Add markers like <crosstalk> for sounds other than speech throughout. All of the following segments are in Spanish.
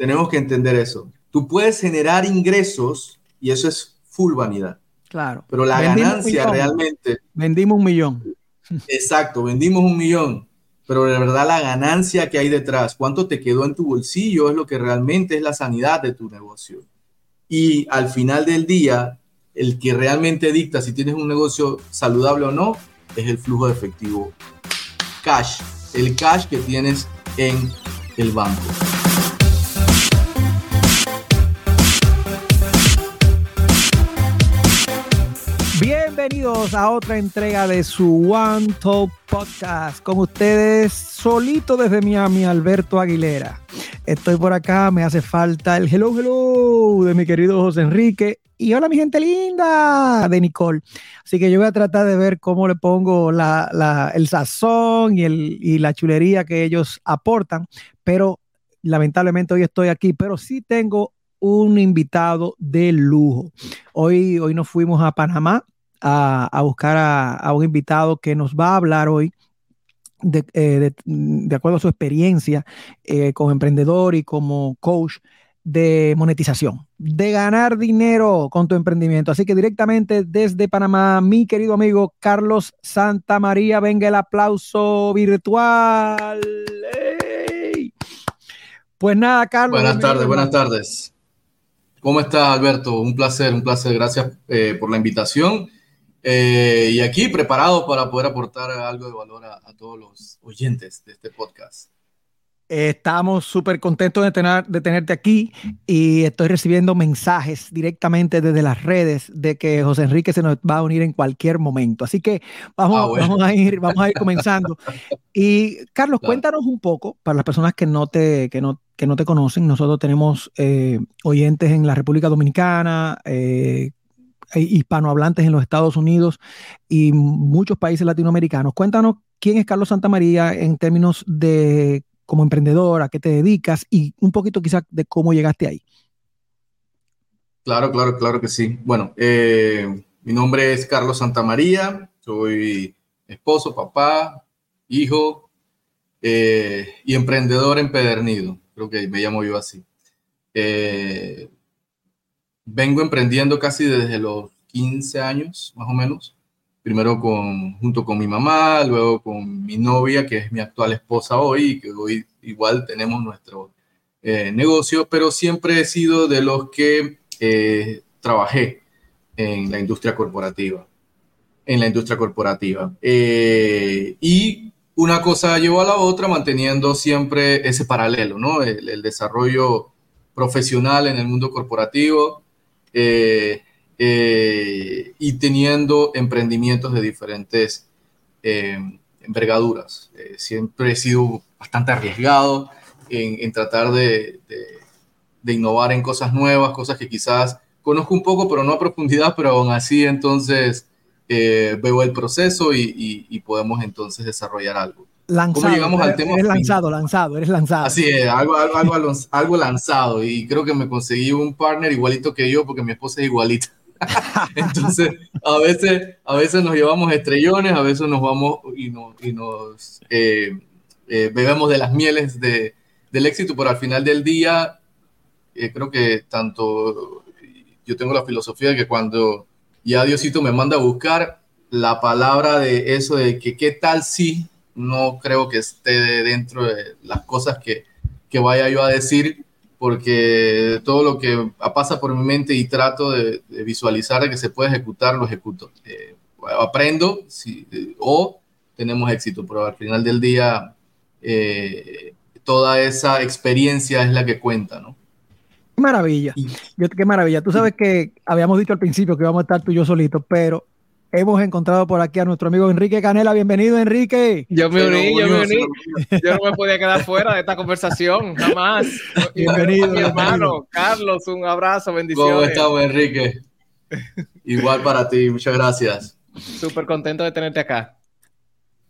tenemos que entender eso. Tú puedes generar ingresos y eso es full vanidad. Claro. Pero la ganancia realmente. Vendimos un millón. <laughs> Exacto, vendimos un millón. Pero de verdad la ganancia que hay detrás, cuánto te quedó en tu bolsillo, es lo que realmente es la sanidad de tu negocio. Y al final del día, el que realmente dicta si tienes un negocio saludable o no, es el flujo de efectivo. Cash, el cash que tienes en el banco. Bienvenidos a otra entrega de su One Talk Podcast. Con ustedes, solito desde Miami, Alberto Aguilera. Estoy por acá, me hace falta el hello, hello de mi querido José Enrique. Y hola, mi gente linda de Nicole. Así que yo voy a tratar de ver cómo le pongo el sazón y, el, y la chulería que ellos aportan. Pero lamentablemente hoy estoy aquí, pero sí tengo un invitado de lujo. Hoy, hoy nos fuimos a Panamá a, buscar a, un invitado que nos va a hablar hoy de, eh, acuerdo a su experiencia eh, como emprendedor y como coach de monetización, de ganar dinero con tu emprendimiento. Así que directamente desde Panamá, mi querido amigo Carlos Santa María, venga el aplauso virtual. Pues nada, Carlos. Buenas tardes, buenas tardes. ¿Cómo estás, Alberto? Un placer, un placer. Gracias eh, por la invitación. Eh, y aquí preparado para poder aportar algo de valor a, todos los oyentes de este podcast. Estamos súper contentos de, tener, de tenerte aquí y estoy recibiendo mensajes directamente desde las redes de que José Enrique se nos va a unir en cualquier momento. Así que vamos, ah, vamos, a, ir, vamos a ir comenzando. Y Carlos, cuéntanos un poco para las personas que no te, que no, que no te conocen. Nosotros tenemos eh, oyentes en la República Dominicana, eh, hispanohablantes en los Estados Unidos y muchos países latinoamericanos. Cuéntanos quién es Carlos Santamaría en términos de como emprendedor, a qué te dedicas y un poquito quizás de cómo llegaste ahí. Claro, claro, claro que sí. Bueno, eh, mi nombre es Carlos Santamaría, soy esposo, papá, hijo eh, y emprendedor empedernido. Creo que me llamo yo así. Eh, vengo emprendiendo casi desde los 15 años, más o menos. Primero con, junto con mi mamá, luego con mi novia, que es mi actual esposa hoy, que hoy igual tenemos nuestro eh, negocio, pero siempre he sido de los que eh, trabajé en la industria corporativa. En la industria corporativa. Eh, y una cosa llevó a la otra, manteniendo siempre ese paralelo, ¿no? el desarrollo profesional en el mundo corporativo eh, eh, y teniendo emprendimientos de diferentes eh, envergaduras. siempre he sido bastante arriesgado en, tratar de, innovar en cosas nuevas, cosas que quizás conozco un poco, pero no a profundidad, pero aún así entonces veo el proceso y, podemos entonces desarrollar algo. Lanzado, ¿Cómo llegamos al tema? Eres lanzado, lanzado, eres lanzado. Así es, algo, algo, algo, lanzado. Y creo que me conseguí un partner igualito que yo, porque mi esposa es igualita. <laughs> Entonces, a veces, a veces nos llevamos estrellones, a veces nos vamos y, y nos eh, eh, bebemos de las mieles de, del éxito, pero al final del día, eh, creo que tanto yo tengo la filosofía de que cuando ya Diosito me manda a buscar la palabra de eso de que qué tal si no creo que esté dentro de las cosas que, que vaya yo a decir, porque todo lo que pasa por mi mente y trato de, visualizar de que se puede ejecutar, lo ejecuto. Eh, aprendo si, o tenemos éxito, pero al final del día eh, toda esa experiencia es la que cuenta, ¿no? Qué maravilla, qué maravilla. Tú sabes que habíamos dicho al principio que íbamos a estar tú y yo solitos, pero hemos encontrado por aquí a nuestro amigo Enrique Canela. Bienvenido, Enrique. Yo me uní, yo me uní. Yo no me podía quedar fuera de esta conversación, jamás. Bienvenido. Mi hermano, Carlos, un abrazo, bendiciones. ¿Cómo estamos, Enrique? Igual para ti, muchas gracias. Súper contento de tenerte acá.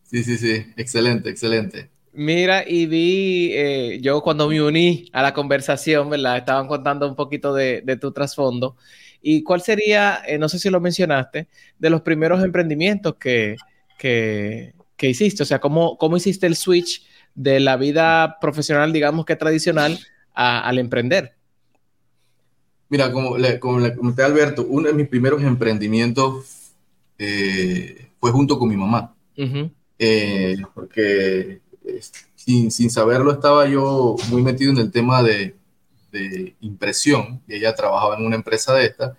Sí, sí, sí, excelente, excelente. Mira, y vi, eh, yo cuando me uní a la conversación, ¿verdad? Estaban contando un poquito de, de tu trasfondo. ¿Y cuál sería, eh, no sé si lo mencionaste, de los primeros emprendimientos que, que, hiciste? O sea, ¿cómo, ¿cómo hiciste el switch de la vida profesional, digamos que tradicional, al emprender? Mira, como le, como le comenté a Alberto, uno de mis primeros emprendimientos eh, fue junto con mi mamá. Eh, porque sin, sin, saberlo estaba yo muy metido en el tema de, de impresión, y ella trabajaba en una empresa de esta.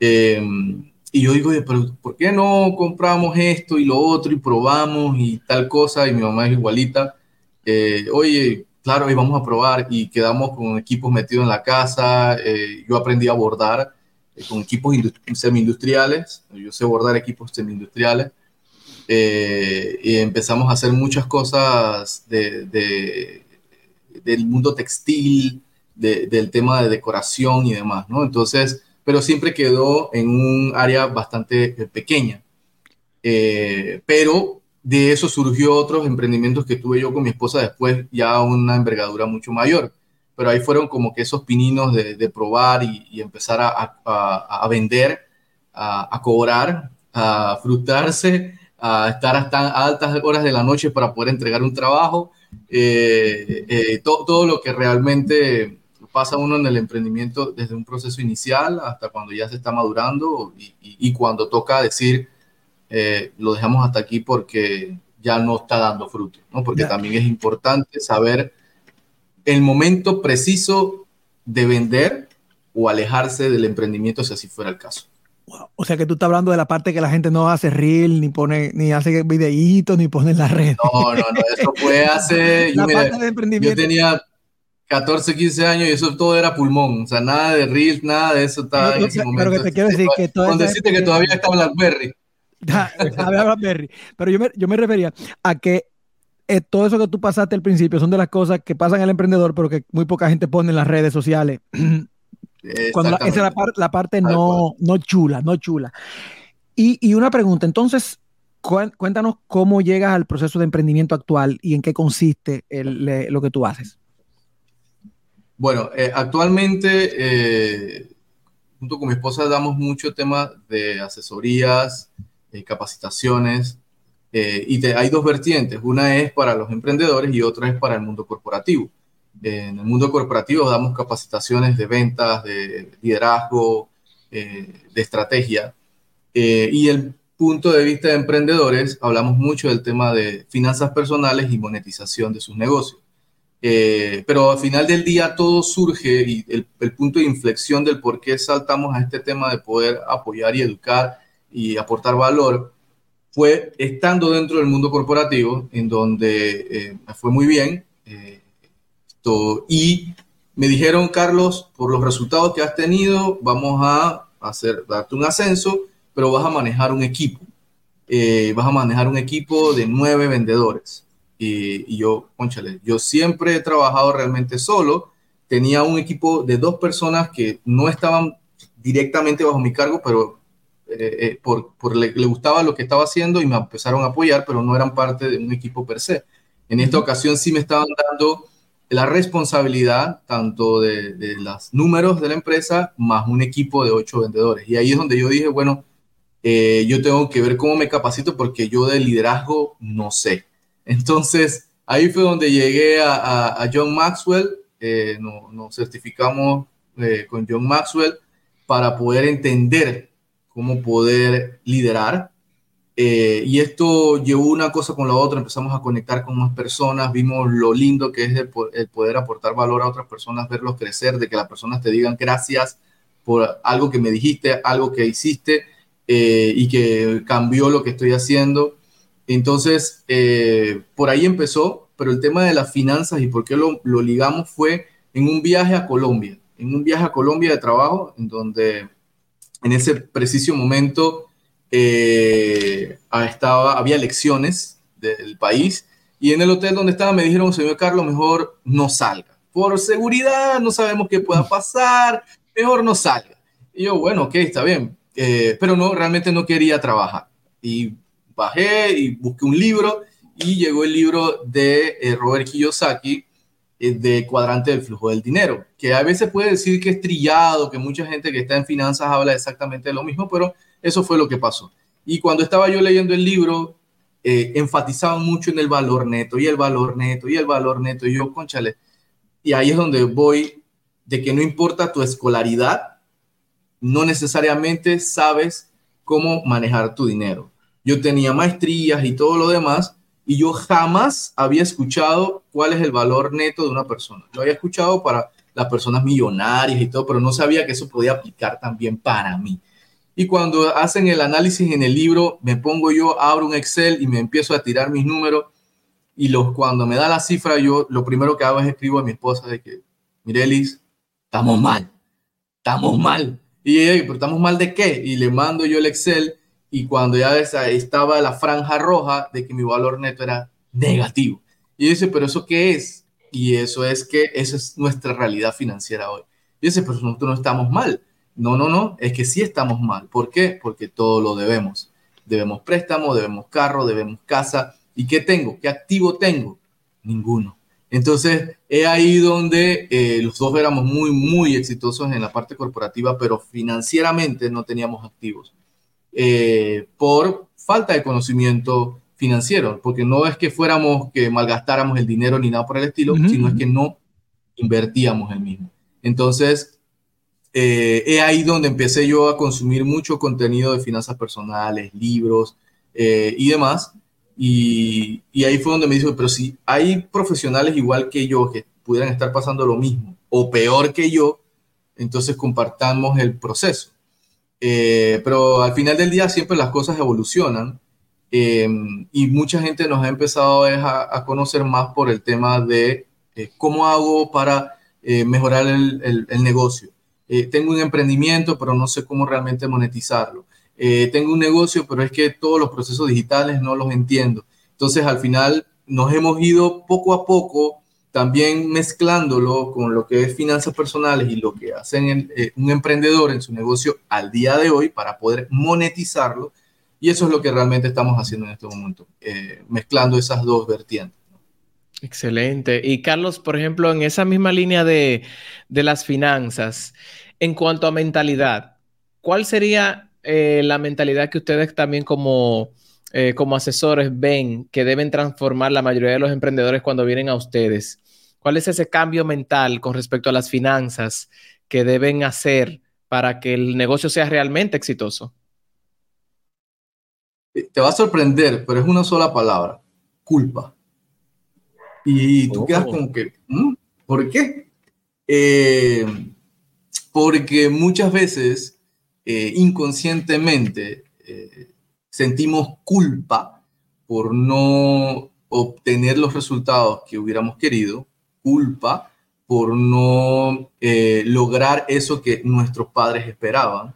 Em, y yo digo, pero ¿por qué no compramos esto y lo otro y probamos y tal cosa? Y mi mamá es igualita. Eh, oye, claro, y vamos a probar y quedamos con equipos metidos en la casa. Eh, yo aprendí a bordar eh, con equipos semi-industriales. Yo sé bordar equipos semi-industriales. y empezamos a hacer muchas cosas de, del mundo textil, del tema de decoración y demás, ¿no? Entonces, pero siempre quedó en un área bastante eh, pequeña. Eh, pero de eso surgió otros emprendimientos que tuve yo con mi esposa después, ya una envergadura mucho mayor. Pero ahí fueron como que esos pininos de, probar y, empezar a, a, vender, a, cobrar, a frustrarse, a estar hasta altas horas de la noche para poder entregar un trabajo. Eh, todo lo que realmente pasa uno en el emprendimiento desde un proceso inicial hasta cuando ya se está madurando y, cuando toca decir, eh, lo dejamos hasta aquí porque ya no está dando fruto, ¿no? Porque también es importante saber el momento preciso de vender o alejarse del emprendimiento si así fuera el caso. O sea que tú estás hablando de la parte que la gente no hace reel, ni pone, ni hace videitos, ni pone en la red. No, no, no, eso fue hace. <laughs> yo, yo tenía 14, 15 años y eso todo era pulmón. O sea, nada de Reels, nada de eso estaba en ese momento. Pero que te quiero decir que. Cuando deciste que todavía está BlackBerry. <laughs> BlackBerry. Pero yo me, yo me refería a que eh, todo eso que tú pasaste al principio son de las cosas que pasan al emprendedor, pero que muy poca gente pone en las redes sociales. <clears throat> Cuando esa es la, la parte no, no chula, no chula. Y, y una pregunta, entonces, cuéntanos cómo llegas al proceso de emprendimiento actual y en qué consiste el, lo que tú haces. Bueno, eh, actualmente, eh, junto con mi esposa, damos mucho tema de asesorías, eh, capacitaciones, y hay dos vertientes. Una es para los emprendedores y otra es para el mundo corporativo. en el mundo corporativo damos capacitaciones de ventas, de liderazgo, de estrategia. y el punto de vista de emprendedores, hablamos mucho del tema de finanzas personales y monetización de sus negocios. Eh, pero al final del día todo surge y el, punto de inflexión del por qué saltamos a este tema de poder apoyar y educar y aportar valor fue estando dentro del mundo corporativo, en donde eh, fue muy bien. Eh, y me dijeron, Carlos, por los resultados que has tenido, vamos a hacer, darte un ascenso, pero vas a manejar un equipo. vas a manejar un equipo de nueve vendedores. Y, yo, conchale, yo siempre he trabajado realmente solo. Tenía un equipo de dos personas que no estaban directamente bajo mi cargo, pero eh, eh, por, por le, gustaba lo que estaba haciendo y me empezaron a apoyar, pero no eran parte de un equipo per se. En esta ocasión sí me estaban dando la responsabilidad tanto de, de los números de la empresa más un equipo de ocho vendedores. Y ahí es donde yo dije, bueno, eh, yo tengo que ver cómo me capacito porque yo de liderazgo no sé. Entonces, ahí fue donde llegué a, John Maxwell, eh, nos, certificamos eh, con John Maxwell para poder entender cómo poder liderar. Eh, y esto llevó una cosa con la otra, empezamos a conectar con más personas, vimos lo lindo que es el, poder aportar valor a otras personas, verlos crecer, de que las personas te digan gracias por algo que me dijiste, algo que hiciste y que cambió lo que estoy haciendo. Entonces, eh, por ahí empezó, pero el tema de las finanzas y por qué lo, ligamos fue en un viaje a Colombia, en un viaje a Colombia de trabajo, en donde en ese preciso momento eh, estaba, había elecciones del país y en el hotel donde estaba me dijeron, señor Carlos, mejor no salga. Por seguridad, no sabemos qué pueda pasar, mejor no salga. Y yo, bueno, ok, está bien, eh, pero no, realmente no quería trabajar. Y bajé y busqué un libro y llegó el libro de eh, Robert Kiyosaki eh, de Cuadrante del Flujo del Dinero, que a veces puede decir que es trillado, que mucha gente que está en finanzas habla exactamente de lo mismo, pero eso fue lo que pasó. Y cuando estaba yo leyendo el libro, eh, enfatizaban mucho en el valor neto y el valor neto y el valor neto. Y yo, conchale, y ahí es donde voy, de que no importa tu escolaridad, no necesariamente sabes cómo manejar tu dinero. Yo tenía maestrías y todo lo demás, y yo jamás había escuchado cuál es el valor neto de una persona. Lo había escuchado para las personas millonarias y todo, pero no sabía que eso podía aplicar también para mí. Y cuando hacen el análisis en el libro, me pongo yo, abro un Excel y me empiezo a tirar mis números. Y los, cuando me da la cifra, yo lo primero que hago es escribo a mi esposa de que, Mirelis, estamos mal, estamos mal. Y ella, ¿pero estamos mal de qué? Y le mando yo el Excel y cuando ya estaba la franja roja de que mi valor neto era negativo. Y dice, ¿pero eso qué es? Y eso es que esa es nuestra realidad financiera hoy. Y dice, pero nosotros no estamos mal no, no, no, es que sí estamos mal. ¿Por qué? Porque todo lo debemos. Debemos préstamo, debemos carro, debemos casa. ¿Y qué tengo? ¿Qué activo tengo? Ninguno. Entonces, es ahí donde eh, los dos éramos muy, muy exitosos en la parte corporativa, pero financieramente no teníamos activos. Eh, por falta de conocimiento financiero, porque no es que fuéramos que malgastáramos el dinero ni nada por el estilo, sino es que no invertíamos el mismo. Entonces, eh, es ahí donde empecé yo a consumir mucho contenido de finanzas personales, libros eh, y demás. Y, ahí fue donde me dijo, pero si hay profesionales igual que yo que pudieran estar pasando lo mismo o peor que yo, entonces compartamos el proceso. Eh, pero al final del día siempre las cosas evolucionan y mucha gente nos ha empezado a, conocer más por el tema de cómo hago para mejorar el negocio eh, tengo un emprendimiento, pero no sé cómo realmente monetizarlo. Eh, tengo un negocio, pero es que todos los procesos digitales no los entiendo. Entonces, al final, nos hemos ido poco a poco también mezclándolo con lo que es finanzas personales y lo que hacen eh, un emprendedor en su negocio al día de hoy para poder monetizarlo. Y eso es lo que realmente estamos haciendo en este momento, mezclando esas dos vertientes. Excelente. Y Carlos, por ejemplo, en esa misma línea de, de las finanzas, en cuanto a mentalidad, ¿cuál sería eh, la mentalidad que ustedes también como, eh, como asesores ven que deben transformar la mayoría de los emprendedores cuando vienen a ustedes? ¿Cuál es ese cambio mental con respecto a las finanzas que deben hacer para que el negocio sea realmente exitoso? Te va a sorprender, pero es una sola palabra, culpa. Y tú quedas como que, mm, ¿por qué? Eh, porque muchas veces eh, inconscientemente eh, sentimos culpa por no obtener los resultados que hubiéramos querido, culpa por no eh, lograr eso que nuestros padres esperaban,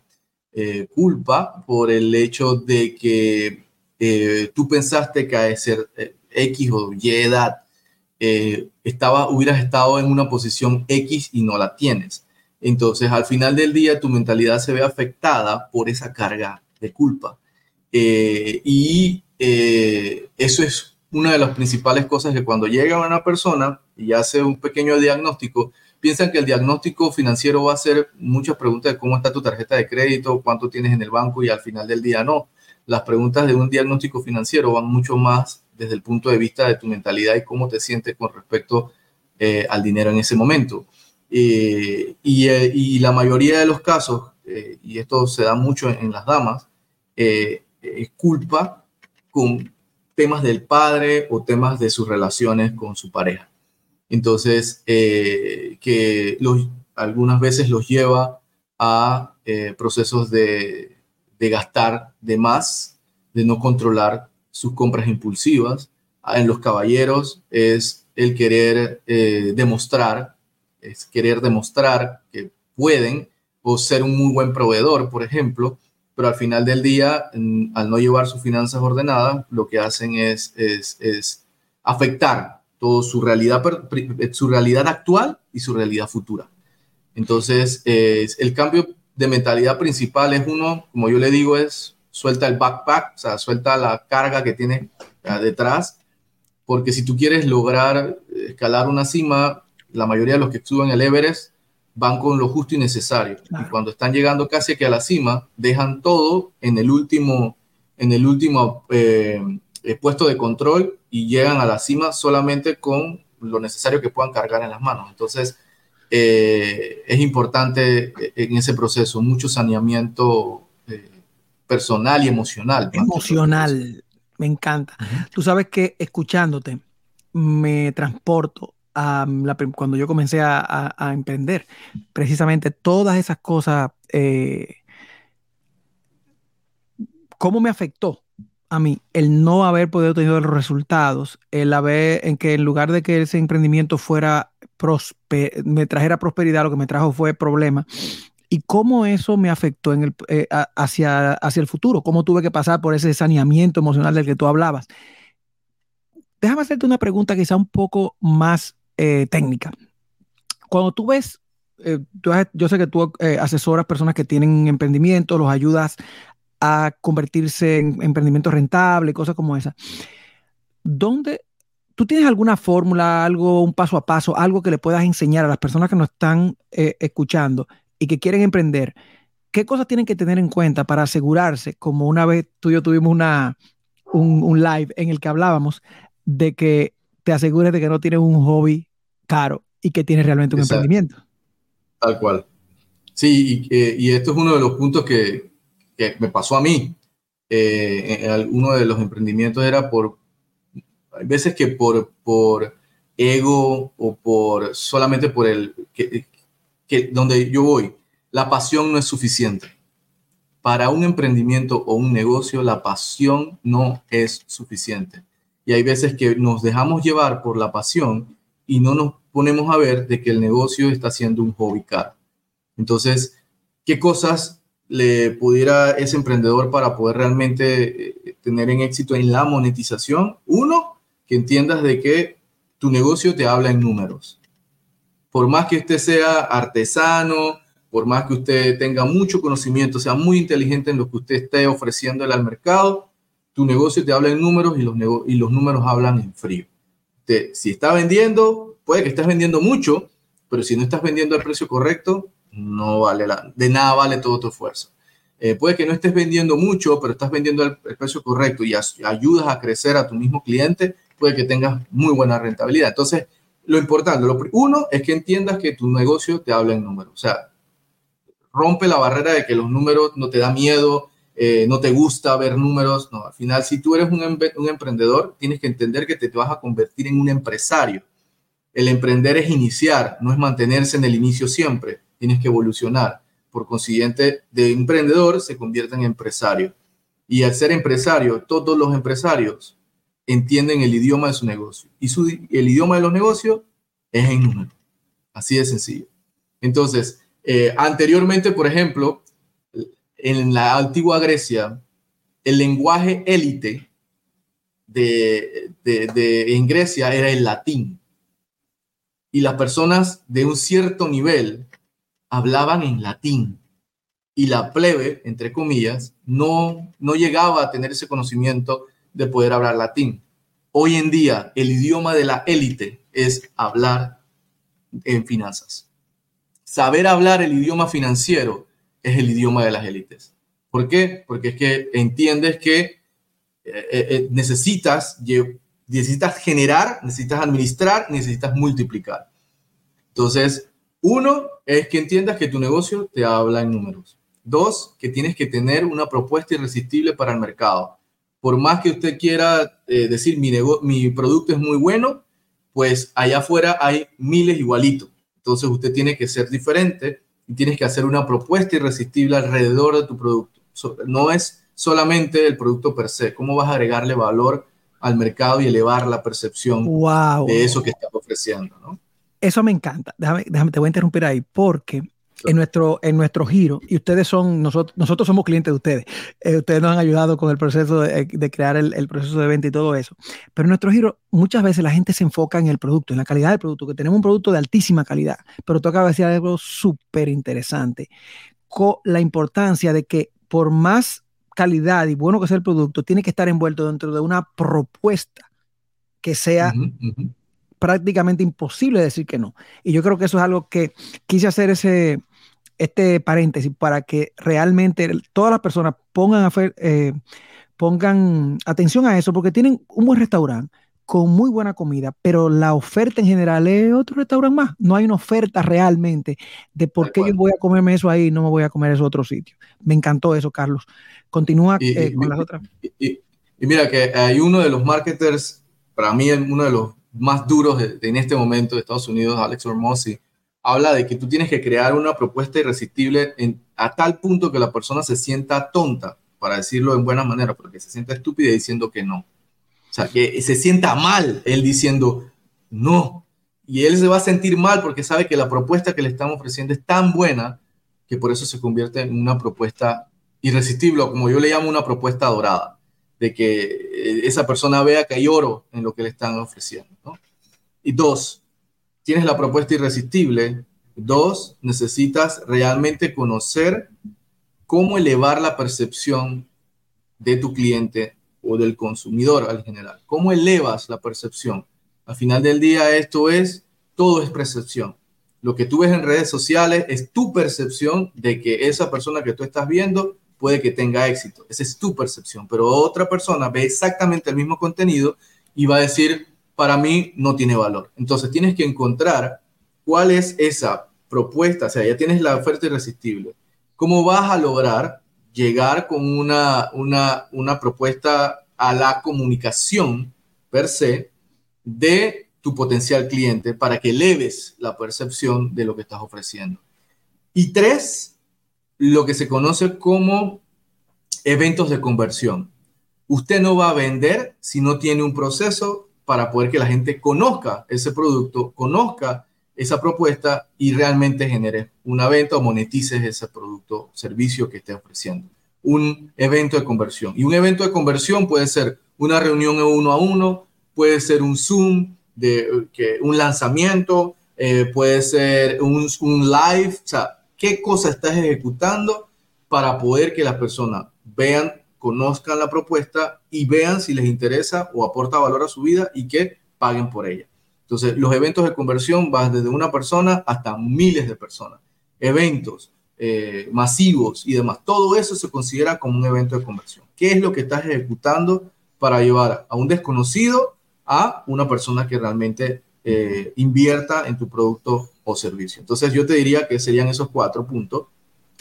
culpa por el hecho de que tú pensaste que a ser X o Y edad estaba, hubieras estado en una posición X y no la tienes. Entonces, al final del día, tu mentalidad se ve afectada por esa carga de culpa. Eh, y eh, eso es una de las principales cosas que cuando llega una persona y hace un pequeño diagnóstico, piensan que el diagnóstico financiero va a ser muchas preguntas de cómo está tu tarjeta de crédito, cuánto tienes en el banco y al final del día no. Las preguntas de un diagnóstico financiero van mucho más desde el punto de vista de tu mentalidad y cómo te sientes con respecto eh, al dinero en ese momento. Eh, eh, y, la mayoría de los casos, eh, y esto se da mucho en, las damas, es culpa con temas del padre o temas de sus relaciones con su pareja. Entonces, que los, algunas veces los lleva a procesos de, de gastar de más, de no controlar sus compras impulsivas. En los caballeros es el querer demostrar es querer demostrar que pueden o ser un muy buen proveedor, por ejemplo, pero al final del día, al no llevar sus finanzas ordenadas, lo que hacen es, es, afectar toda su realidad, su realidad actual y su realidad futura. Entonces, el cambio de mentalidad principal es uno, como yo le digo, es suelta el backpack, o sea, suelta la carga que tiene detrás, porque si tú quieres lograr escalar una cima, la mayoría de los que suben el Everest van con lo justo y necesario. Y cuando están llegando casi que a la cima, dejan todo en el último, en el último eh, eh, puesto de control y llegan a la cima solamente con lo necesario que puedan cargar en las manos. Entonces, eh, es importante en ese proceso mucho saneamiento personal y emocional. Emocional, me encanta. Tú sabes que escuchándote me transporto a la, cuando yo comencé a, emprender. Precisamente todas esas cosas, eh, ¿cómo me afectó? a mí el no haber podido tener los resultados, el haber en que en lugar de que ese emprendimiento fuera me trajera prosperidad, lo que me trajo fue problema. Y cómo eso me afectó en el, eh, hacia, hacia el futuro, cómo tuve que pasar por ese saneamiento emocional del que tú hablabas. Déjame hacerte una pregunta quizá un poco más eh, técnica. Cuando tú ves, eh, yo sé que tú asesoras personas que tienen emprendimientos, los ayudas a convertirse en emprendimiento rentable, cosas como esa. ¿Dónde tú tienes alguna fórmula, algo, un paso a paso, algo que le puedas enseñar a las personas que nos están eh, escuchando y que quieren emprender? ¿Qué cosas tienen que tener en cuenta para asegurarse, como una vez tú y yo tuvimos una, un, live en el que hablábamos, de que te asegures de que no tienes un hobby caro y que tienes realmente un emprendimiento? Tal cual. Sí, y, eh, y, esto es uno de los puntos que, que me pasó a mí. Eh, uno de los emprendimientos era por, hay veces que por, por ego o por solamente por el, que, que donde yo voy, la pasión no es suficiente. Para un emprendimiento o un negocio, la pasión no es suficiente. Y hay veces que nos dejamos llevar por la pasión y no nos ponemos a ver de que el negocio está siendo un hobby caro. Entonces, ¿qué cosas le pudiera ese emprendedor para poder realmente eh, tener en éxito en la monetización? Uno, que entiendas de que tu negocio te habla en números. Por más que usted sea artesano, por más que usted tenga mucho conocimiento, sea muy inteligente en lo que usted esté ofreciéndole al mercado, tu negocio te habla en números y los, y los números hablan en frío. Si está vendiendo, puede que estés vendiendo mucho, pero si no estás vendiendo al precio correcto, no vale la, de nada vale todo tu esfuerzo. Eh, puede que no estés vendiendo mucho, pero estás vendiendo el, precio correcto y ayudas a crecer a tu mismo cliente, puede que tengas muy buena rentabilidad. Entonces, lo importante, lo uno es que entiendas que tu negocio te habla en números. O sea, rompe la barrera de que los números no te da miedo, eh, no te gusta ver números. No, al final, si tú eres un, emprendedor, tienes que entender que te, te vas a convertir en un empresario. El emprender es iniciar, no es mantenerse en el inicio siempre tienes que evolucionar. Por consiguiente, de emprendedor se convierte en empresario. Y al ser empresario, todos los empresarios entienden el idioma de su negocio. Y el idioma de los negocios es en número. Así de sencillo. Entonces, eh, anteriormente, por ejemplo, en la antigua Grecia, el lenguaje élite de, en Grecia era el latín. Y las personas de un cierto nivel hablaban en latín y la plebe, entre comillas, no, no llegaba a tener ese conocimiento de poder hablar latín. Hoy en día, el idioma de la élite es hablar en finanzas. Saber hablar el idioma financiero es el idioma de las élites. ¿Por qué? Porque es que entiendes que eh, eh, eh, necesitas, necesitas generar, necesitas administrar, necesitas multiplicar. Entonces, uno es que entiendas que tu negocio te habla en números. Dos, que tienes que tener una propuesta irresistible para el mercado. Por más que usted quiera decir mi, mi producto es muy bueno, pues allá afuera hay miles igualitos. Entonces usted tiene que ser diferente y tienes que hacer una propuesta irresistible alrededor de tu producto. no es solamente el producto per se, cómo vas a agregarle valor al mercado y elevar la percepción de eso que estás ofreciendo, ¿no? Eso me encanta. Déjame, déjame, te voy a interrumpir ahí porque en nuestro, en nuestro giro, y ustedes son, nosotros, nosotros somos clientes de ustedes, eh, ustedes nos han ayudado con el proceso de, crear el, proceso de venta y todo eso, pero en nuestro giro muchas veces la gente se enfoca en el producto, en la calidad del producto, que tenemos un producto de altísima calidad, pero toca decir algo súper interesante, con la importancia de que por más calidad y bueno que sea el producto, tiene que estar envuelto dentro de una propuesta que sea prácticamente imposible decir que no. Y yo creo que eso es algo que quise hacer ese, este paréntesis para que realmente todas las personas pongan, a, eh, pongan atención a eso, porque tienen un buen restaurante, con muy buena comida, pero la oferta en general es otro restaurante más. No hay una oferta realmente de por qué yo voy a comerme eso ahí y no me voy a comer eso otro sitio. Me encantó eso, Carlos. Continúa eh, con las otras. Y, mira que hay uno de los marketers, para mí uno de los más duros en este momento de Estados Unidos, Alex Hormozzi, habla de que tú tienes que crear una propuesta irresistible a tal punto que la persona se sienta tonta, para decirlo en buena manera, porque se sienta estúpida diciendo que no. O sea, que se sienta mal él diciendo no. Y él se va a sentir mal porque sabe que la propuesta que le estamos ofreciendo es tan buena que por eso se convierte en una propuesta irresistible, como yo le llamo una propuesta dorada, de que eh, esa persona vea que hay oro en lo que le están ofreciendo. Y dos, tienes la propuesta irresistible. Dos, necesitas realmente conocer cómo elevar la percepción de tu cliente o del consumidor al general. ¿Cómo elevas la percepción? Al final del día esto es, todo es percepción. Lo que tú ves en redes sociales es tu percepción de que esa persona que tú estás viendo puede que tenga éxito. Esa es tu percepción, pero otra persona ve exactamente el mismo contenido y va a decir, para mí no tiene valor. Entonces tienes que encontrar cuál es esa propuesta, o sea, ya tienes la oferta irresistible. ¿Cómo vas a lograr llegar con una, una, una propuesta a la comunicación per se de tu potencial cliente para que eleves la percepción de lo que estás ofreciendo? Y tres, lo que se conoce como eventos de conversión. Usted no va a vender si no tiene un proceso para poder que la gente conozca ese producto, conozca esa propuesta y realmente genere una venta o monetices ese producto o servicio que esté ofreciendo. Un evento de conversión. Y un evento de conversión puede ser una reunión uno a uno, puede ser un Zoom, un lanzamiento, eh, puede ser un, un live, o sea, qué cosa estás ejecutando para poder que las personas vean conozcan la propuesta y vean si les interesa o aporta valor a su vida y que paguen por ella. Entonces, los eventos de conversión van desde una persona hasta miles de personas. Eventos eh, masivos y demás. Todo eso se considera como un evento de conversión. ¿Qué es lo que estás ejecutando para llevar a un desconocido a una persona que realmente eh, invierta en tu producto o servicio? Entonces, yo te diría que serían esos cuatro puntos.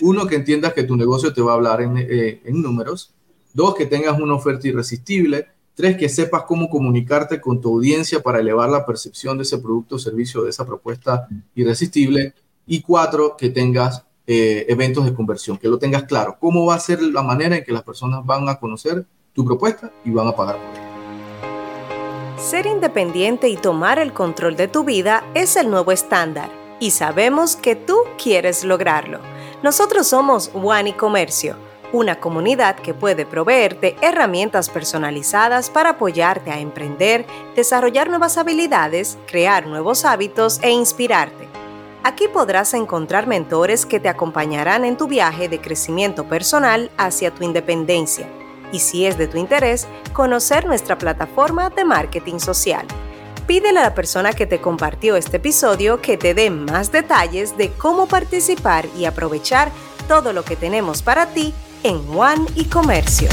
Uno, que entiendas que tu negocio te va a hablar en, eh, en números. Dos, que tengas una oferta irresistible. Tres, que sepas cómo comunicarte con tu audiencia para elevar la percepción de ese producto o servicio, de esa propuesta irresistible. Y cuatro, que tengas eh, eventos de conversión, que lo tengas claro. ¿Cómo va a ser la manera en que las personas van a conocer tu propuesta y van a pagar por ella? Ser independiente y tomar el control de tu vida es el nuevo estándar y sabemos que tú quieres lograrlo. Nosotros somos One y Comercio una comunidad que puede proveerte herramientas personalizadas para apoyarte a emprender, desarrollar nuevas habilidades, crear nuevos hábitos e inspirarte. Aquí podrás encontrar mentores que te acompañarán en tu viaje de crecimiento personal hacia tu independencia y si es de tu interés, conocer nuestra plataforma de marketing social. Pídele a la persona que te compartió este episodio que te dé más detalles de cómo participar y aprovechar todo lo que tenemos para ti en One y Comercio.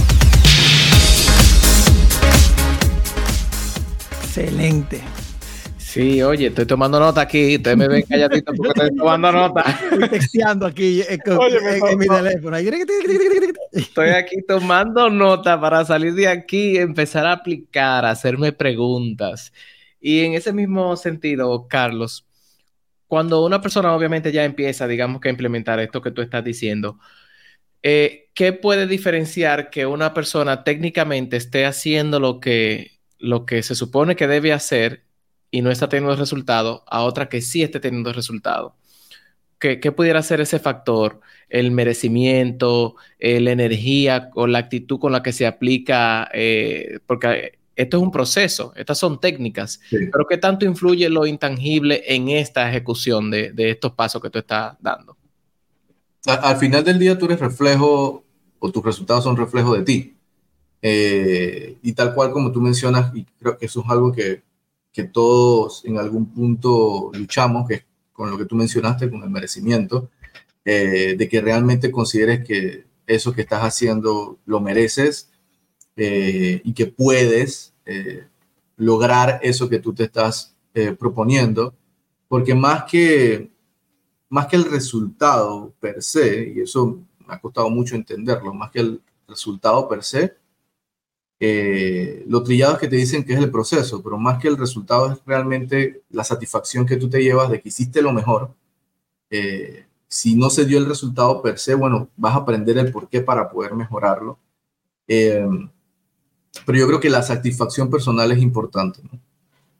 Excelente. Sí, oye, estoy tomando nota aquí. Ustedes me ven calladito porque estoy <laughs> tomando nota. Estoy texteando aquí eh, <laughs> en, mi teléfono. Estoy aquí tomando nota para salir de aquí y empezar a aplicar, a hacerme preguntas. Y en ese mismo sentido, Carlos, cuando una persona obviamente ya empieza, digamos que a implementar esto que tú estás diciendo, eh, ¿qué puede diferenciar que una persona técnicamente esté haciendo lo que, lo que se supone que debe hacer y no está teniendo resultado a otra que sí esté teniendo resultado? ¿Qué, ¿Qué, pudiera ser ese factor? El merecimiento, eh, la energía o la actitud con la que se aplica, eh, porque esto es un proceso, estas son técnicas, pero ¿qué tanto influye lo intangible en esta ejecución de, de estos pasos que tú estás dando? al final del día tú eres reflejo o tus resultados son reflejo de ti. Eh, y tal cual como tú mencionas, y creo que eso es algo que, que todos en algún punto luchamos, que es con lo que tú mencionaste, con el merecimiento, eh, de que realmente consideres que eso que estás haciendo lo mereces eh, y que puedes lograr eso que tú te estás eh, proponiendo, porque más que, más que el resultado per se, y eso me ha costado mucho entenderlo, más que el resultado per se, eh, lo trillado es que te dicen que es el proceso, pero más que el resultado es realmente la satisfacción que tú te llevas de que hiciste lo mejor. Eh, si no se dio el resultado per se, bueno, vas a aprender el por qué para poder mejorarlo. Eh, pero yo creo que la satisfacción personal es importante.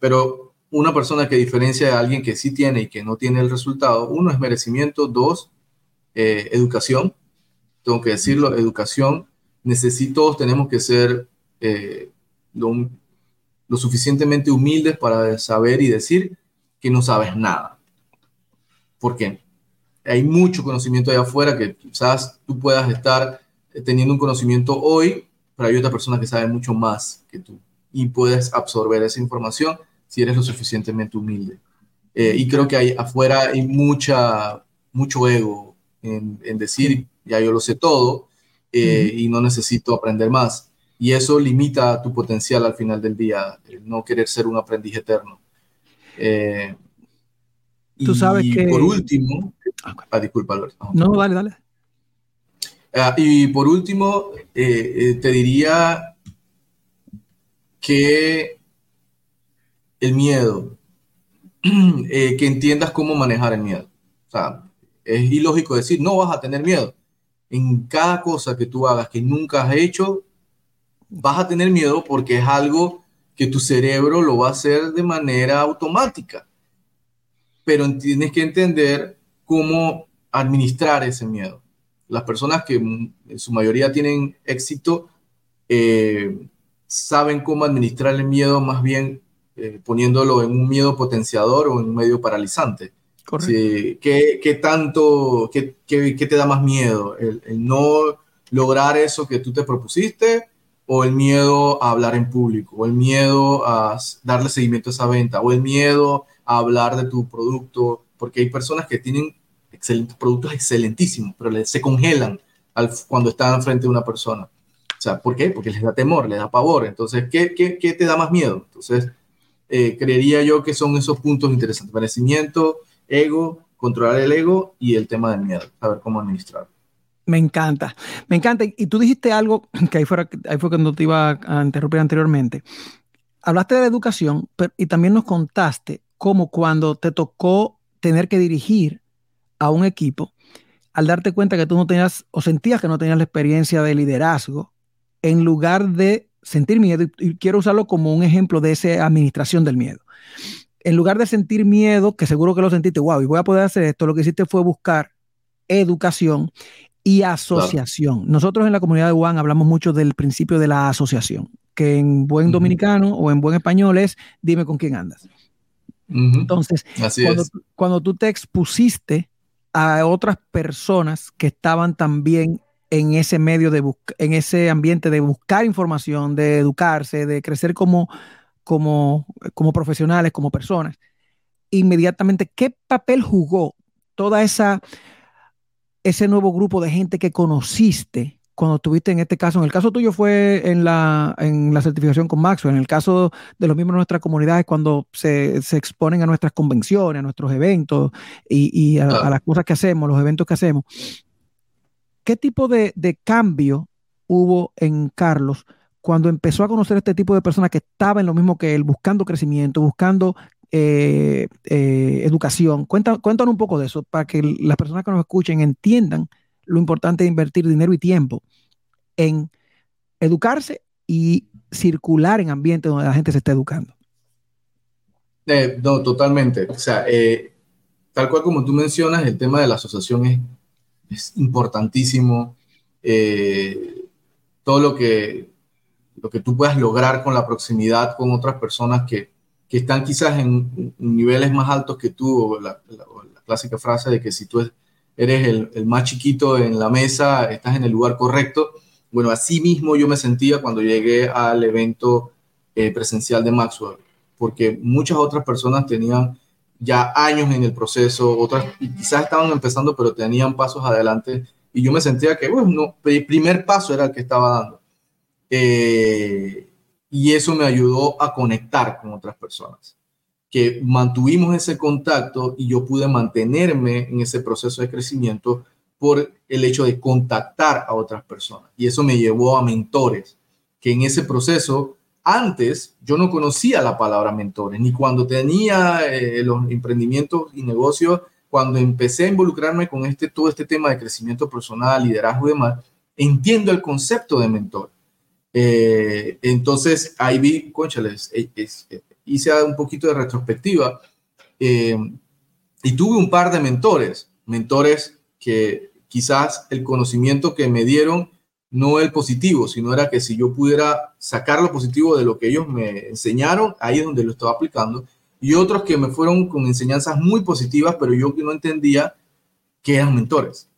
Pero una persona que diferencia de alguien que sí tiene y que no tiene el resultado, uno es merecimiento, dos, eh, educación. Tengo que decirlo, educación. Necesito, tenemos que ser eh, lo, lo suficientemente humildes para saber y decir que no sabes nada. ¿Por qué? Hay mucho conocimiento allá afuera que quizás tú puedas estar teniendo un conocimiento hoy, pero hay otra persona que sabe mucho más que tú y puedes absorber esa información si eres lo suficientemente humilde. Eh, y creo que hay, afuera hay mucha, mucho ego en, en decir, ya yo lo sé todo eh, y no necesito aprender más. Y eso limita tu potencial al final del día, no querer ser un aprendiz eterno. Eh, Tú sabes y que... Por último, ah, disculpa, Alberto. No, dale, dale. Ah, y por último, eh, eh, te diría que el miedo, <clears throat> eh, que entiendas cómo manejar el miedo. O sea, es ilógico decir, no vas a tener miedo. En cada cosa que tú hagas que nunca has hecho, vas a tener miedo porque es algo que tu cerebro lo va a hacer de manera automática. Pero tienes que entender cómo administrar ese miedo las personas que en su mayoría tienen éxito eh, saben cómo administrar el miedo más bien eh, poniéndolo en un miedo potenciador o en un medio paralizante. Sí, ¿qué, ¿qué, tanto, qué, qué, qué, te da más miedo? ¿El, ¿El, no lograr eso que tú te propusiste o el miedo a hablar en público o el miedo a darle seguimiento a esa venta o el miedo a hablar de tu producto? Porque hay personas que tienen excelentes, productos excelentísimos, pero se congelan al, cuando están frente a una persona. O sea, ¿por qué? Porque les da temor, les da pavor. Entonces, ¿qué, qué, qué te da más miedo? Entonces, eh, creería yo que son esos puntos interesantes. Merecimiento, ego, controlar el ego y el tema del miedo, saber cómo administrarlo. Me encanta, me encanta. Y tú dijiste algo que ahí, ahí fue cuando te iba a interrumpir anteriormente. Hablaste de la educación pero, y también nos contaste cómo cuando te tocó tener que dirigir a un equipo, al darte cuenta que tú no tenías o sentías que no tenías la experiencia de liderazgo, en lugar de sentir miedo, y quiero usarlo como un ejemplo de esa administración del miedo. En lugar de sentir miedo, que seguro que lo sentiste, wow, y voy a poder hacer esto, lo que hiciste fue buscar educación y asociación. Claro. Nosotros en la comunidad de Juan hablamos mucho del principio de la asociación, que en buen uh -huh. dominicano o en buen español es dime con quién andas. Uh -huh. Entonces, cuando, cuando, tú te expusiste a otras personas que estaban también en ese medio de en ese ambiente de buscar información, de educarse, de crecer como, como, como profesionales, como personas. Inmediatamente, ¿qué papel jugó toda esa ese nuevo grupo de gente que conociste cuando estuviste en este caso? En el caso tuyo fue en la, en la certificación con Maxwell, en el caso de los miembros de nuestras comunidades cuando se, se exponen a nuestras convenciones, a nuestros eventos y, y a, a, las cosas que hacemos, los eventos que hacemos. ¿Qué tipo de, de cambio hubo en Carlos cuando empezó a conocer a este tipo de personas que estaban en lo mismo que él, buscando crecimiento, buscando eh, eh, educación. Cuéntanos un poco de eso para que las personas que nos escuchen entiendan lo importante de invertir dinero y tiempo en educarse y circular en ambientes donde la gente se esté educando. Eh, no, totalmente. O sea, tal cual como tú mencionas, el tema de la asociación es, es importantísimo. Todo lo que, lo que tú puedas lograr con la proximidad con otras personas que, que están quizás en, niveles más altos que tú, la, la, la clásica frase de que si tú eres el, el, más chiquito en la mesa, estás en el lugar correcto. Bueno, así mismo yo me sentía cuando llegué al evento eh, presencial de Maxwell, porque muchas otras personas tenían ya años en el proceso, otras quizás estaban empezando, pero tenían pasos adelante, y yo me sentía que, bueno, no, el primer paso era el que estaba dando. Eh, y eso me ayudó a conectar con otras personas, que mantuvimos ese contacto y yo pude mantenerme en ese proceso de crecimiento por el hecho de contactar a otras personas. Y eso me llevó a mentores, que en ese proceso, antes yo no conocía la palabra mentores, ni cuando tenía eh, los emprendimientos y negocios, cuando empecé a involucrarme con este, todo este tema de crecimiento personal, liderazgo y demás, entiendo el concepto de mentor. Eh, entonces ahí vi, conchales, eh, hice un poquito de retrospectiva eh, y tuve un par de mentores, mentores que quizás el conocimiento que me dieron no el positivo, sino era que si yo pudiera sacar lo positivo de lo que ellos me enseñaron, ahí es donde lo estaba aplicando, y otros que me fueron con enseñanzas muy positivas, pero yo que no entendía que eran mentores.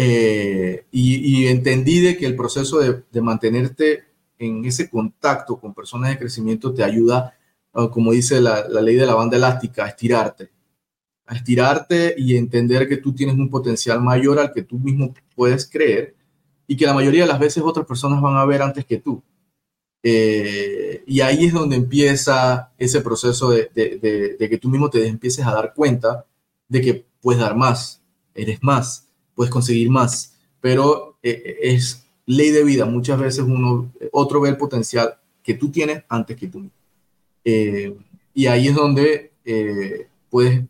Eh, y, entendí de que el proceso de, mantenerte en ese contacto con personas de crecimiento te ayuda, ah, como dice la, ley de la banda elástica, a estirarte. A estirarte y entender que tú tienes un potencial mayor al que tú mismo puedes creer y que la mayoría de las veces otras personas van a ver antes que tú. Eh, y ahí es donde empieza ese proceso de, de, que tú mismo te empieces a dar cuenta de que puedes dar más, eres más puedes conseguir más, pero eh, eh, es ley de vida. Muchas veces uno, otro ve el potencial que tú tienes antes que tú. Eh, y ahí es donde puedes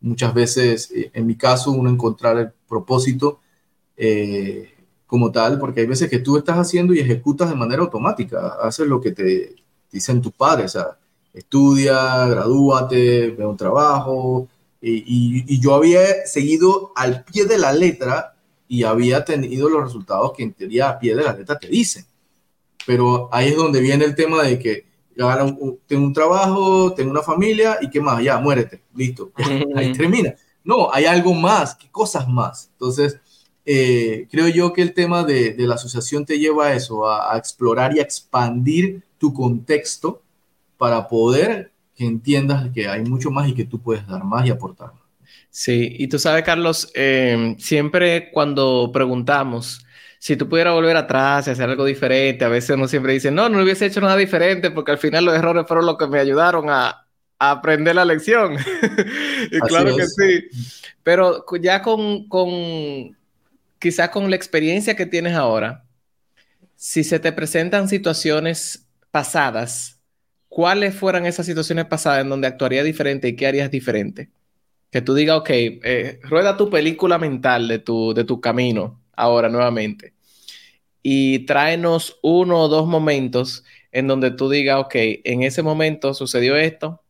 muchas veces, en mi caso, uno encontrar el propósito como tal, porque hay veces que tú estás haciendo y ejecutas de manera automática, haces lo que te dicen tus padres, estudia, gradúate, ve un trabajo, y, yo había seguido al pie de la letra y había tenido los resultados que en teoría a pie de la letra te dicen. Pero ahí es donde viene el tema de que tengo un trabajo, tengo una familia y qué más, ya, muérete, listo, ahí termina. No, hay algo más, qué cosas más. Entonces, eh, creo yo que el tema de, la asociación te lleva a eso, a, a explorar y a expandir tu contexto para poder que entiendas que hay mucho más y que tú puedes dar más y aportar. Sí, y tú sabes, Carlos, em, siempre cuando preguntamos si tú pudieras volver atrás y hacer algo diferente, a veces uno siempre dice, no, no hubiese hecho nada diferente porque al final los errores fueron los que me ayudaron a, aprender la lección. <laughs> y claro que sí. Pero ya con, con, quizás con la experiencia que tienes ahora, si se te presentan situaciones pasadas ¿cuáles fueran esas situaciones pasadas en donde actuaría diferente y qué harías diferente? Que tú digas, ok, eh, rueda tu película mental de tu, de tu camino ahora nuevamente y tráenos uno o dos momentos en donde tú digas, ok, en ese momento sucedió esto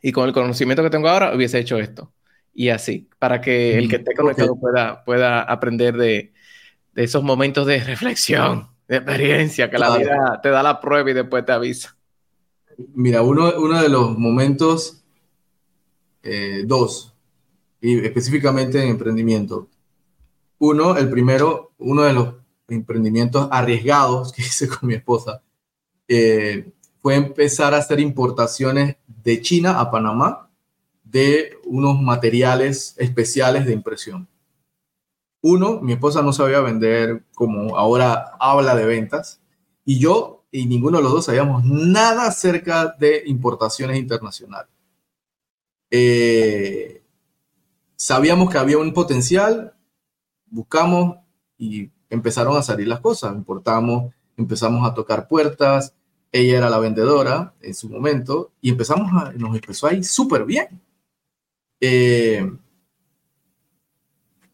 y con el conocimiento que tengo ahora hubiese hecho esto. Y así, para que el que esté conectado pueda, pueda aprender de, esos momentos de reflexión, de experiencia, que la vida te da la prueba y después te avisa. Mira, uno, de los momentos, eh, dos, y específicamente en emprendimiento. Uno, el primero, uno de los emprendimientos arriesgados que <laughs> hice con mi esposa, eh, fue empezar a hacer importaciones de China a Panamá de unos materiales especiales de impresión. Uno, mi esposa no sabía vender como ahora habla de ventas y yo y ninguno de los dos sabíamos nada acerca de importaciones internacionales. Eh, sabíamos que había un potencial, buscamos y empezaron a salir las cosas. Importamos, empezamos a tocar puertas, ella era la vendedora en su momento y empezamos a, nos empezó ahí súper bien. Eh,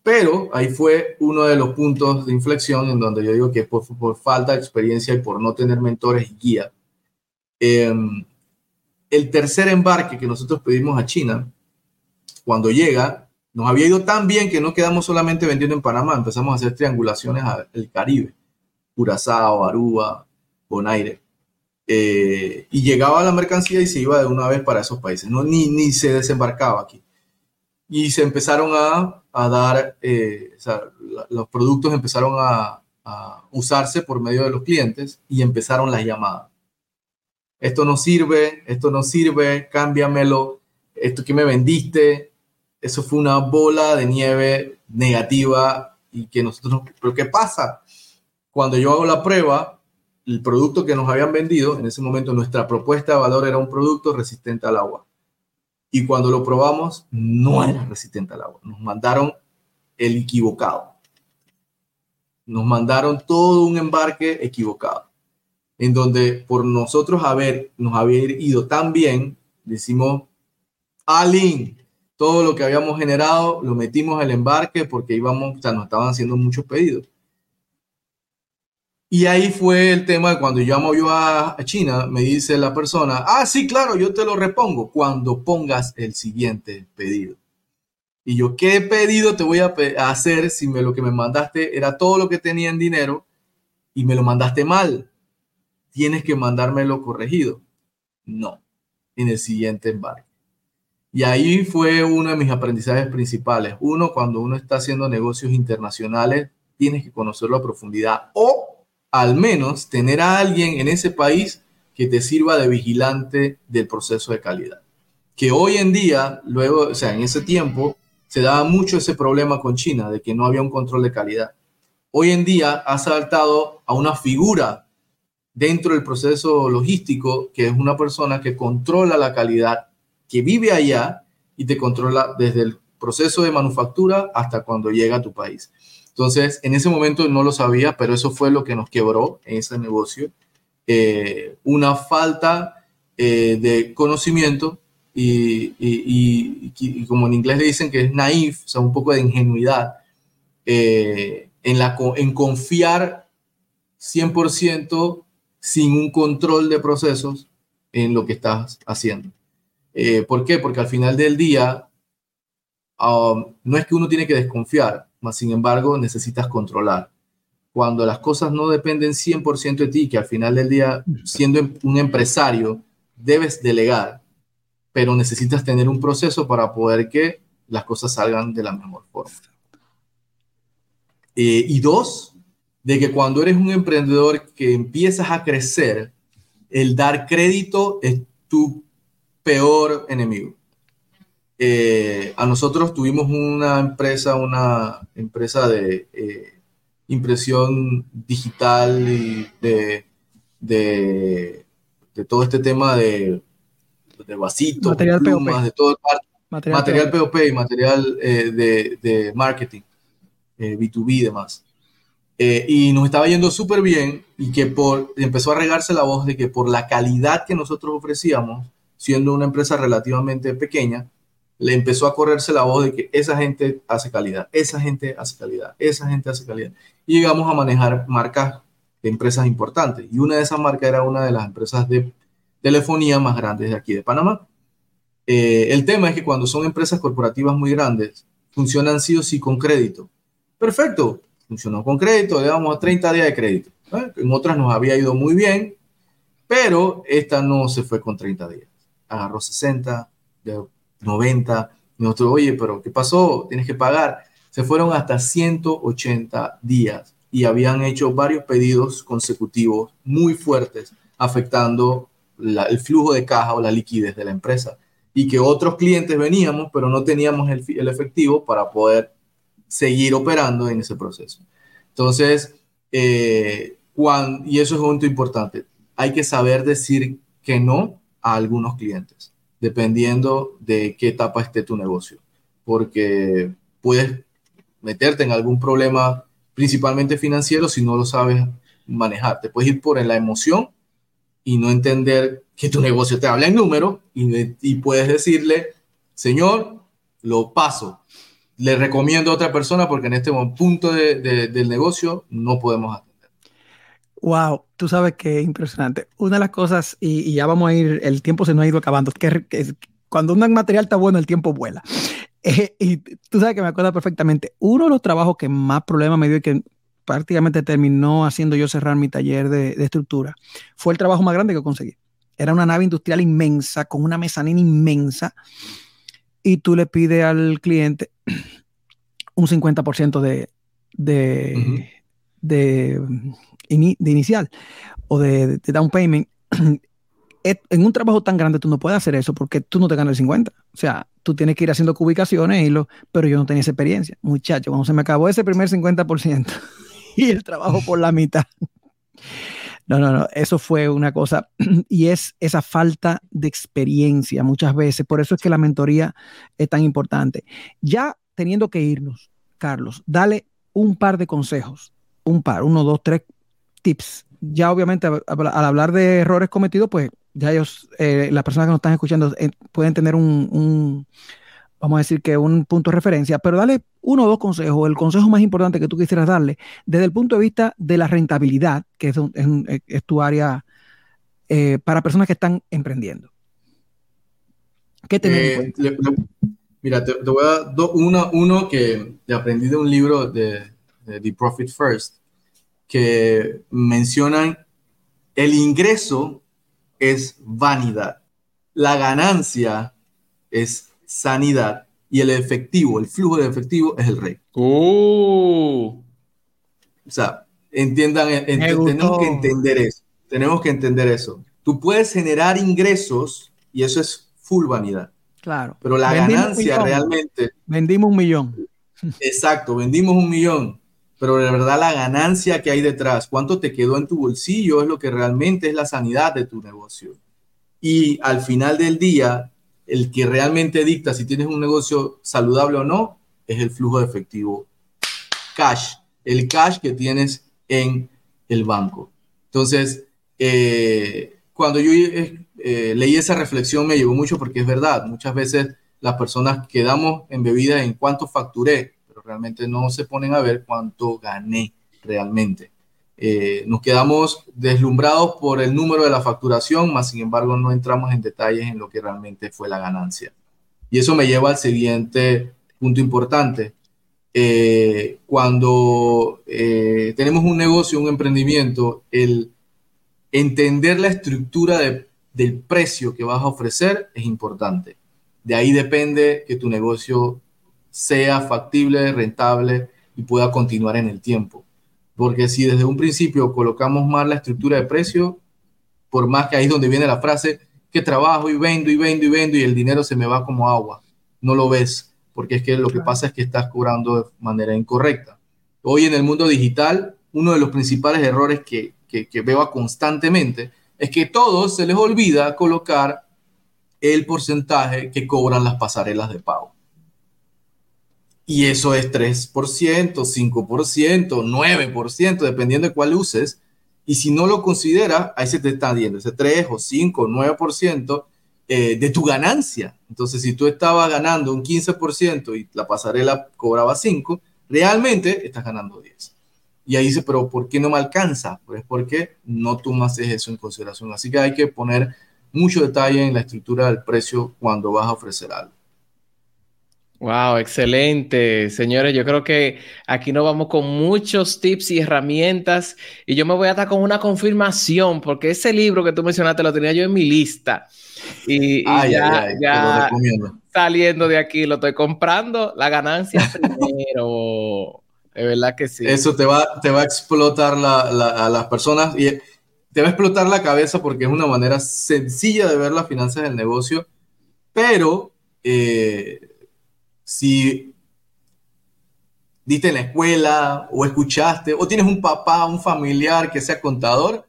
pero ahí fue uno de los puntos de inflexión en donde yo digo que por, falta de experiencia y por no tener mentores y guía. Em, el tercer embarque que nosotros pedimos a China, cuando llega, nos había ido tan bien que no quedamos solamente vendiendo en Panamá, empezamos a hacer triangulaciones al Caribe, Curazao, Aruba, Bonaire. Eh, y llegaba la mercancía y se iba de una vez para esos países, no, ni, ni se desembarcaba aquí. Y se empezaron a a dar, eh, los productos empezaron a, usarse por medio de los clientes y empezaron las llamadas. Esto no sirve, esto no sirve, cámbiamelo, esto que me vendiste. Eso fue una bola de nieve negativa y que nosotros, pero ¿qué pasa? Cuando yo hago la prueba, el producto que nos habían vendido, en ese momento nuestra propuesta de valor era un producto resistente al agua. Y cuando lo probamos, no era resistente al agua. Nos mandaron el equivocado. Nos mandaron todo un embarque equivocado. En donde por nosotros haber, nos haber ido tan bien, decimos, Alin, todo lo que habíamos generado lo metimos al embarque porque íbamos, o sea, nos estaban haciendo muchos pedidos. Y ahí fue el tema de cuando llamo yo a China, me dice la persona, ah, sí, claro, yo te lo repongo cuando pongas el siguiente pedido. Y yo, ¿qué pedido te voy a hacer si me, lo que me mandaste era todo lo que tenía en dinero y me lo mandaste mal? Tienes que mandármelo corregido. No, en el siguiente embarque. Y ahí fue uno de mis aprendizajes principales. Uno, cuando uno está haciendo negocios internacionales, tienes que conocerlo a profundidad o al menos tener a alguien en ese país que te sirva de vigilante del proceso de calidad. Que hoy en día, luego, o sea, en ese tiempo, se daba mucho ese problema con China, de que no había un control de calidad. Hoy en día ha saltado a una figura dentro del proceso logístico, que es una persona que controla la calidad, que vive allá y te controla desde el proceso de manufactura hasta cuando llega a tu país. Entonces, en ese momento no lo sabía, pero eso fue lo que nos quebró en ese negocio. Eh, una falta eh, de conocimiento y, como en inglés le dicen que es naif, o sea, un poco de ingenuidad eh, en, la, en confiar 100% sin un control de procesos en lo que estás haciendo. ¿Por qué? Porque al final del día, um, no es que uno tiene que desconfiar, mas sin embargo necesitas controlar. Cuando las cosas no dependen 100% de ti, que al final del día, siendo em, un empresario, debes delegar, pero necesitas tener un proceso para poder que las cosas salgan de la mejor forma. Eh, y dos, de que cuando eres un emprendedor que empiezas a crecer, el dar crédito es tu peor enemigo. Eh, a nosotros tuvimos una empresa, una empresa de eh, impresión digital y de, de, todo este tema de, de vasitos, material plumas, de todo material, material POP y material eh, de, de, marketing, B2B y demás. y nos estaba yendo súper bien y que por, empezó a regarse la voz de que por la calidad que nosotros ofrecíamos, siendo una empresa relativamente pequeña, le empezó a correrse la voz de que esa gente hace calidad, esa gente hace calidad, esa gente hace calidad. Y llegamos a manejar marcas de empresas importantes. Y una de esas marcas era una de las empresas de telefonía más grandes de aquí de Panamá. Eh, el tema es que cuando son empresas corporativas muy grandes, funcionan sí o sí con crédito. Perfecto, funcionó con crédito, le damos 30 días de crédito. ¿eh? En otras nos había ido muy bien, pero esta no se fue con 30 días. Agarró 60, de 90. Nosotros, oye, pero ¿qué pasó? Tienes que pagar. Se fueron hasta 180 días y habían hecho varios pedidos consecutivos muy fuertes, afectando el flujo de caja o la liquidez de la empresa. Y que otros clientes veníamos, pero no teníamos el, efectivo para poder seguir operando en ese proceso. Entonces, eh, y eso es un punto importante, hay que saber decir que no a algunos clientes dependiendo de qué etapa esté tu negocio, porque puedes meterte en algún problema principalmente financiero si no lo sabes manejar. Te puedes ir por la emoción y no entender que tu negocio te habla en números y, puedes decirle, señor, lo paso. Le recomiendo a otra persona porque en este punto del negocio no podemos atender. Wow, tú sabes que es impresionante. Una de las cosas, y, ya vamos a ir, el tiempo se nos ha ido acabando, que, cuando un material está bueno, el tiempo vuela. <laughs> Eh, y tú sabes que me acuerdo perfectamente, uno de los trabajos que más problemas me dio y que prácticamente terminó haciendo yo cerrar mi taller de, estructura, fue el trabajo más grande que conseguí. Era una nave industrial inmensa, con una mezanina inmensa, y tú le pides al cliente <clears throat> un 50% de, de, de de inicial o de, down payment, <clears throat> en un trabajo tan grande tú no puedes hacer eso porque tú no te ganas el 50. O sea, tú tienes que ir haciendo ubicaciones y lo, pero yo no tenía esa experiencia. Muchacho, cuando se me acabó ese primer 50% <laughs> y el trabajo por la mitad, No, no, no, eso fue una cosa <clears throat> y es esa falta de experiencia muchas veces. Por eso es que la mentoría es tan importante. Ya teniendo que irnos, Carlos, dale un par de consejos, un par, uno, dos, tres tips. Ya obviamente al hablar de errores cometidos, pues ya ellos, eh, las personas que nos están escuchando eh, pueden tener un, vamos a decir que un punto de referencia, pero dale uno o dos consejos, el consejo más importante que tú quisieras darle desde el punto de vista de la rentabilidad, que es, tu área eh, para personas que están emprendiendo. ¿Qué tenemos? Eh, mira, te, voy a dar uno, uno que aprendí de un libro de, de The Profit First, que mencionan el ingreso es vanidad, la ganancia es sanidad y el efectivo, el flujo de efectivo es el rey. Uh. O sea, entiendan, tenemos que entender eso. Tenemos que entender eso. Tú puedes generar ingresos y eso es full vanidad. Claro. Pero la ganancia realmente. Vendimos un millón. Exacto, vendimos un millón. Pero de verdad la ganancia que hay detrás, cuánto te quedó en tu bolsillo, es lo que realmente es la sanidad de tu negocio. Y al final del día, el que realmente dicta si tienes un negocio saludable o no es el flujo de efectivo cash, el cash que tienes en el banco. Entonces, eh, cuando yo eh, leí esa reflexión me llegó mucho porque es verdad, muchas veces las personas quedamos embebidas en cuánto facturé, realmente no se ponen a ver cuánto gané realmente. Eh, nos quedamos deslumbrados por el número de la facturación, más sin embargo no entramos en detalles en lo que realmente fue la ganancia. Y eso me lleva al siguiente punto importante. Eh, cuando eh, tenemos un negocio, un emprendimiento, el entender la estructura del precio que vas a ofrecer es importante. De ahí depende que tu negocio sea factible, rentable y pueda continuar en el tiempo. Porque si desde un principio colocamos mal la estructura de precio, por más que ahí es donde viene la frase, que trabajo y vendo y vendo y vendo y el dinero se me va como agua. No lo ves, porque es que lo que pasa es que estás cobrando de manera incorrecta. Hoy en el mundo digital, uno de los principales errores que, que, que veo constantemente es que todos se les olvida colocar el porcentaje que cobran las pasarelas de pago. Y eso es 3%, 5%, 9%, dependiendo de cuál uses. Y si no lo consideras, ahí se te está viendo ese 3 o 5, 9% eh, de tu ganancia. Entonces, si tú estabas ganando un 15% y la pasarela cobraba 5, realmente estás ganando 10. Y ahí dice, pero ¿por qué no me alcanza? Pues porque no tomas eso en consideración. Así que hay que poner mucho detalle en la estructura del precio cuando vas a ofrecer algo. Wow, excelente. Señores, yo creo que aquí nos vamos con muchos tips y herramientas y yo me voy a dar con una confirmación porque ese libro que tú mencionaste lo tenía yo en mi lista y, ya, ya saliendo de aquí lo estoy comprando, la ganancia primero. De verdad que sí. Eso te va, te va a explotar a las personas y te va a explotar la cabeza porque es una manera sencilla de ver las finanzas del negocio, pero... Eh, si diste en la escuela o escuchaste o tienes un papá, un familiar que sea contador,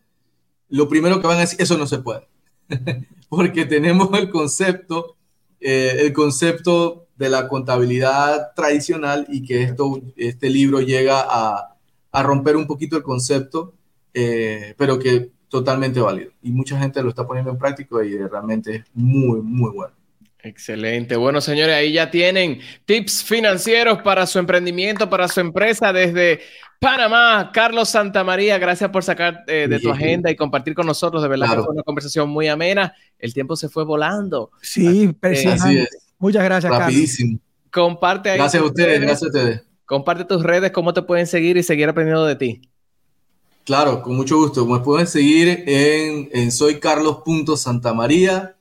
lo primero que van a decir, eso no se puede. <laughs> Porque tenemos el concepto, eh, el concepto de la contabilidad tradicional y que esto, este libro llega a, romper un poquito el concepto, eh, pero que totalmente válido. Y mucha gente lo está poniendo en práctica y realmente es muy, muy bueno. Excelente. Bueno, señores, ahí ya tienen tips financieros para su emprendimiento, para su empresa desde Panamá. Carlos Santamaría, gracias por sacar eh, de tu agenda y compartir con nosotros. De verdad que fue una conversación muy amena. El tiempo se fue volando. Sí, Así Muchas gracias, Rapidísimo. Comparte ahí. Gracias a ustedes, gracias a ustedes. Comparte tus redes, cómo te pueden seguir y seguir aprendiendo de ti. Claro, con mucho gusto. Me pueden seguir en, en soycarlos.santamaría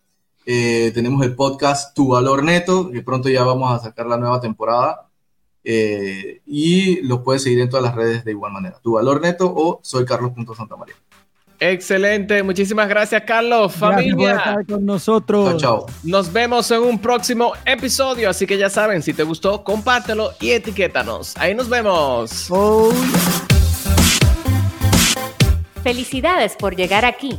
eh, tenemos el podcast Tu Valor Neto, que pronto ya vamos a sacar la nueva temporada. Eh, y los puedes seguir en todas las redes de igual manera. Tu Valor Neto o soy Carlos.santamaría. Excelente, muchísimas gracias Carlos, familia. con nosotros. Chao, Nos vemos en un próximo episodio, así que ya saben, si te gustó, compártelo y etiquétanos. Ahí nos vemos. Oh, Felicidades por llegar aquí.